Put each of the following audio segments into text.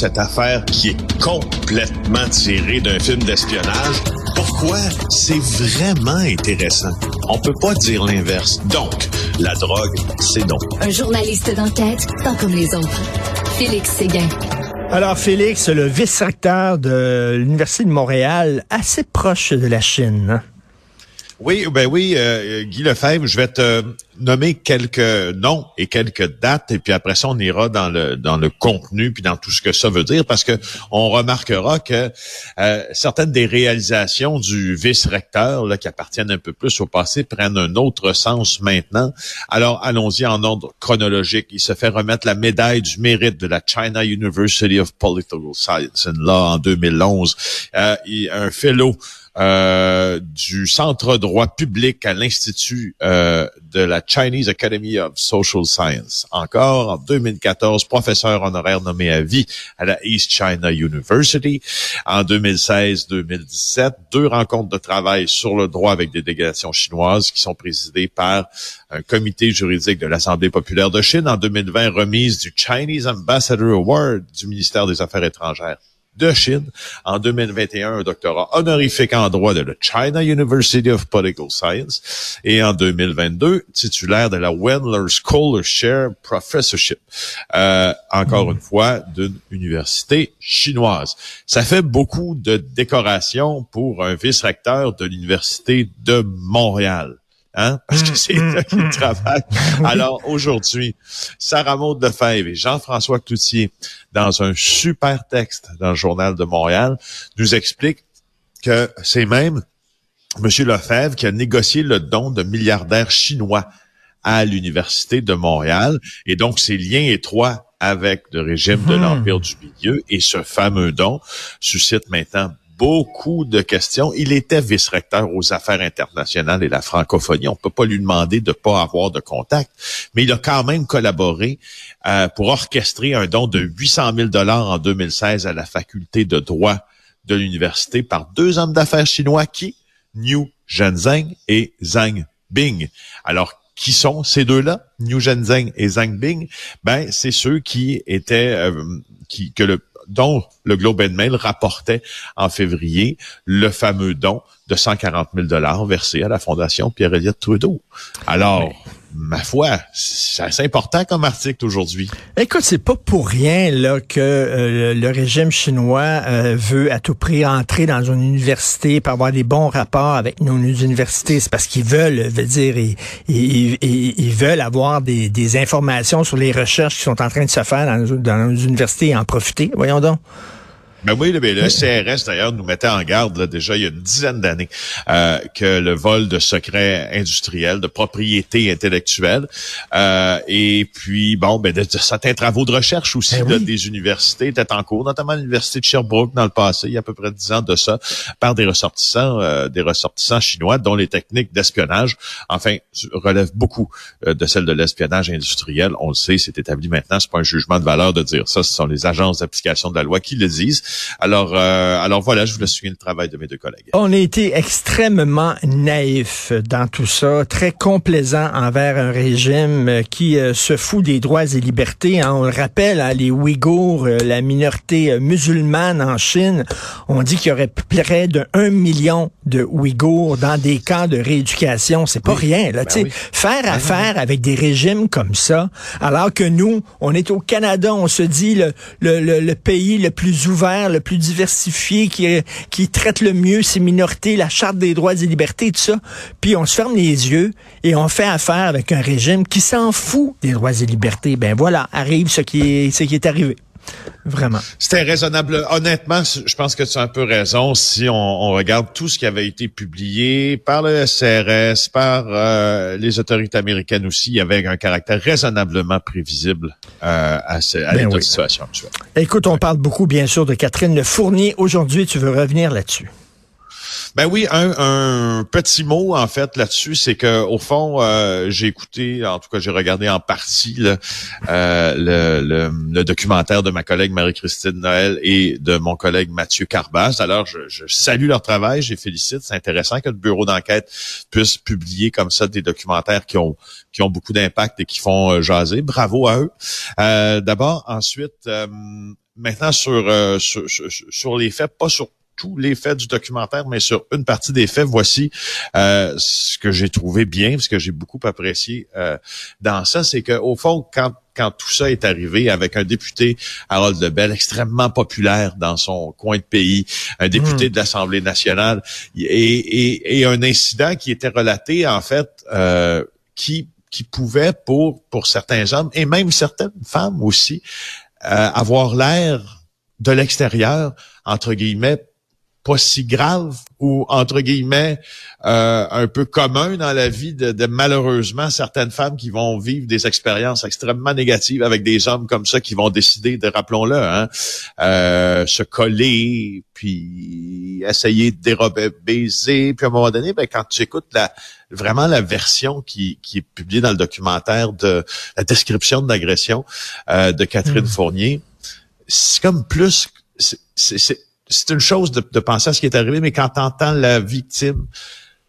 cette affaire qui est complètement tirée d'un film d'espionnage. Pourquoi? C'est vraiment intéressant? On peut pas dire l'inverse. Donc, la drogue, c'est donc. Un journaliste d'enquête, pas comme les autres. Félix Séguin. Alors, Félix, le vice-recteur de l'Université de Montréal, assez proche de la Chine. Hein? Oui, ben oui, euh, Guy Lefebvre, je vais te nommer quelques noms et quelques dates, et puis après ça, on ira dans le dans le contenu puis dans tout ce que ça veut dire, parce que on remarquera que euh, certaines des réalisations du vice-recteur, qui appartiennent un peu plus au passé, prennent un autre sens maintenant. Alors, allons-y en ordre chronologique. Il se fait remettre la médaille du mérite de la China University of Political Science and Law en 2011. Euh, un fellow euh, du Centre droit public à l'Institut euh, de la Chinese Academy of Social Science. Encore en 2014, professeur honoraire nommé à vie à la East China University. En 2016-2017, deux rencontres de travail sur le droit avec des délégations chinoises qui sont présidées par un comité juridique de l'Assemblée populaire de Chine. En 2020, remise du Chinese Ambassador Award du ministère des Affaires étrangères de Chine. En 2021, un doctorat honorifique en droit de la China University of Political Science. Et en 2022, titulaire de la Wendler Scholarship Professorship. Euh, encore une fois, d'une université chinoise. Ça fait beaucoup de décorations pour un vice-recteur de l'Université de Montréal. Hein? Parce que c'est là qu'il travaille. Alors aujourd'hui, Sarah Maud Lefebvre et Jean-François Cloutier, dans un super texte dans le Journal de Montréal, nous expliquent que c'est même M. Lefebvre qui a négocié le don de milliardaires chinois à l'Université de Montréal. Et donc, ces liens étroits avec le régime de hmm. l'Empire du Milieu et ce fameux don suscite maintenant beaucoup de questions. Il était vice-recteur aux affaires internationales et la francophonie. On peut pas lui demander de pas avoir de contact, mais il a quand même collaboré euh, pour orchestrer un don de 800 000 dollars en 2016 à la faculté de droit de l'université par deux hommes d'affaires chinois qui, Niu Zhenzheng et Zhang Bing. Alors, qui sont ces deux-là, Niu Zhenzheng et Zhang Bing? Ben, c'est ceux qui étaient, euh, qui, que le dont le Globe and Mail rapportait en février le fameux don de 140 000 dollars versé à la Fondation Pierre-Éliott Trudeau. Alors, ma foi, c'est assez important comme article aujourd'hui. Écoute, c'est pas pour rien là que euh, le régime chinois euh, veut à tout prix entrer dans une université pour avoir des bons rapports avec nos, universités. C'est parce qu'ils veulent, veut dire, ils, veulent avoir des, des, informations sur les recherches qui sont en train de se faire dans, dans nos universités et en profiter. Voyons donc. Ben oui, le CRS d'ailleurs nous mettait en garde là, déjà il y a une dizaine d'années euh, que le vol de secrets industriels, de propriété intellectuelle, euh, et puis bon, ben de, certains travaux de recherche aussi ben des universités étaient en cours, notamment l'université de Sherbrooke dans le passé, il y a à peu près dix ans de ça, par des ressortissants, euh, des ressortissants chinois, dont les techniques d'espionnage, enfin, relèvent beaucoup de celles de l'espionnage industriel. On le sait, c'est établi maintenant, c'est pas un jugement de valeur de dire ça, ce sont les agences d'application de la loi qui le disent. Alors, euh, alors voilà, je vous laisse suivre le travail de mes deux collègues. On a été extrêmement naïf dans tout ça, très complaisant envers un régime qui euh, se fout des droits et libertés. Hein. On le rappelle, hein, les Ouïghours, euh, la minorité musulmane en Chine, on dit qu'il y aurait près de 1 million de Ouïghours dans des camps de rééducation. C'est pas rien, là. Ben Faire ben affaire avec des régimes comme ça, alors que nous, on est au Canada, on se dit le, le, le pays le plus ouvert le plus diversifié, qui, qui traite le mieux ses minorités, la charte des droits et libertés, tout ça. Puis on se ferme les yeux et on fait affaire avec un régime qui s'en fout des droits et libertés. Ben voilà, arrive ce qui est, ce qui est arrivé. Vraiment. C'était raisonnable. Honnêtement, je pense que tu as un peu raison si on, regarde tout ce qui avait été publié par le CRS, par euh, les autorités américaines aussi. Il y avait un caractère raisonnablement prévisible euh, à, à ben situation actuelle. Écoute, on parle beaucoup, bien sûr, de Catherine Fournier. Aujourd'hui, tu veux revenir là-dessus. Ben oui, un, un petit mot en fait là-dessus, c'est que au fond, euh, j'ai écouté, en tout cas j'ai regardé en partie là, euh, le, le, le, documentaire de ma collègue Marie-Christine Noël et de mon collègue Mathieu Carbas. Alors je, je salue leur travail, je les félicite. C'est intéressant que le bureau d'enquête puisse publier comme ça des documentaires qui ont qui ont beaucoup d'impact et qui font euh, jaser. Bravo à eux. Euh, D'abord, ensuite, euh, maintenant euh, sur, sur sur les faits, pas sur tous les faits du documentaire, mais sur une partie des faits, voici euh, ce que j'ai trouvé bien, ce que j'ai beaucoup apprécié euh, dans ça, c'est que au fond, quand quand tout ça est arrivé avec un député, Harold Lebel, extrêmement populaire dans son coin de pays, un député mmh. de l'Assemblée nationale, et, et, et, un incident qui était relaté, en fait, euh, qui qui pouvait pour pour certains hommes et même certaines femmes aussi euh, avoir l'air de l'extérieur entre guillemets pas si grave ou entre guillemets euh, un peu commun dans la vie de, de, malheureusement certaines femmes qui vont vivre des expériences extrêmement négatives avec des hommes comme ça qui vont décider de rappelons-le hein, euh, se coller puis essayer de dérober baiser puis à un moment donné ben, quand tu écoutes la vraiment la version qui, qui est publiée dans le documentaire de la description de l'agression euh, de Catherine mmh. Fournier c'est comme plus c'est c'est une chose de, de, penser à ce qui est arrivé, mais quand tu entends la victime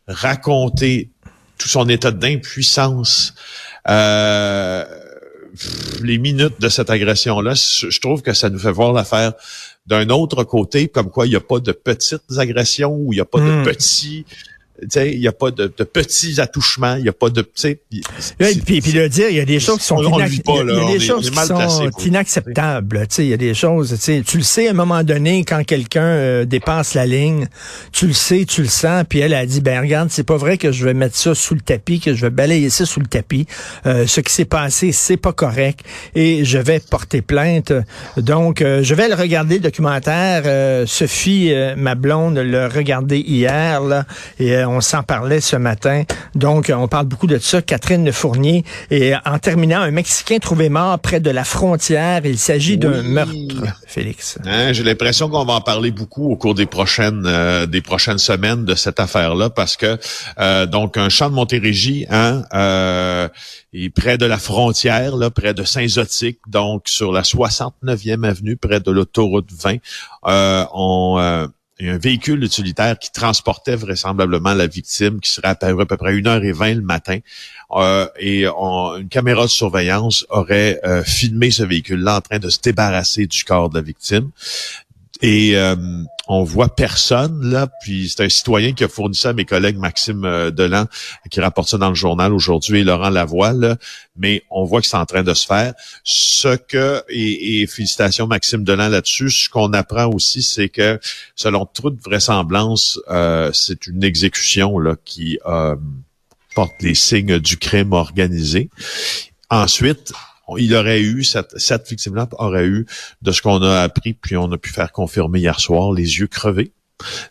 raconter tout son état d'impuissance, euh, les minutes de cette agression-là, je trouve que ça nous fait voir l'affaire d'un autre côté, comme quoi il n'y a pas de petites agressions ou il n'y a pas de hmm. petits il n'y a pas de, de, petits attouchements, il n'y a pas de, tu puis, puis le dire, il y a des choses qui sont, inac... pas, là, y a des choses qui sont placé, inacceptables. Tu sais, il y a des choses, tu le sais à un moment donné quand quelqu'un euh, dépasse la ligne, tu le sais, tu le sens, puis elle a dit, ben regarde, c'est pas vrai que je vais mettre ça sous le tapis, que je vais balayer ça sous le tapis. Euh, ce qui s'est passé, c'est pas correct, et je vais porter plainte. Donc, euh, je vais le regarder le documentaire. Euh, Sophie, ma blonde, l'a regardé hier là, et on s'en parlait ce matin. Donc, on parle beaucoup de ça. Catherine Fournier. Et en terminant, un Mexicain trouvé mort près de la frontière. Il s'agit d'un meurtre, Félix. Hein, J'ai l'impression qu'on va en parler beaucoup au cours des prochaines euh, des prochaines semaines de cette affaire-là, parce que euh, donc un champ de Montérégie, hein, euh, est près de la frontière, là, près de Saint-Zotique, donc sur la 69e avenue, près de l'autoroute 20. Euh, on il y a un véhicule utilitaire qui transportait vraisemblablement la victime, qui serait apparu à peu près 1h20 le matin. Euh, et une caméra de surveillance aurait euh, filmé ce véhicule-là en train de se débarrasser du corps de la victime. Et euh, on voit personne là. Puis c'est un citoyen qui a fourni ça à mes collègues Maxime euh, Delan, qui rapporte ça dans le journal aujourd'hui, et Laurent Lavoie. Là. Mais on voit que c'est en train de se faire. Ce que et, et félicitations Maxime Delan là-dessus. Ce qu'on apprend aussi, c'est que selon toute vraisemblance, euh, c'est une exécution là qui euh, porte les signes du crime organisé. Ensuite, il aurait eu, cette, cette victime-là aurait eu, de ce qu'on a appris, puis on a pu faire confirmer hier soir, les yeux crevés.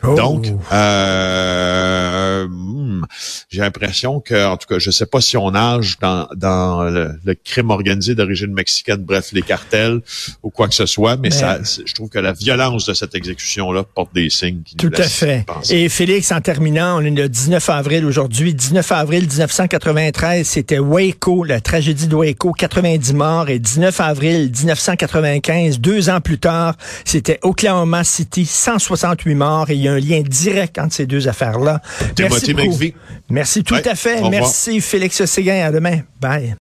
Oh. Donc, euh, hmm, j'ai l'impression que, en tout cas, je sais pas si on nage dans, dans le, crime organisé d'origine mexicaine, bref, les cartels ou quoi que ce soit, mais, ça, je trouve que la violence de cette exécution-là porte des signes qui Tout à fait. Et Félix, en terminant, on est le 19 avril aujourd'hui. 19 avril 1993, c'était Waco, la tragédie de Waco, 90 morts. Et 19 avril 1995, deux ans plus tard, c'était Oklahoma City, 168 morts et il y a un lien direct entre ces deux affaires-là. Merci beaucoup. Merci tout à fait. Merci Félix Séguin. À demain. Bye.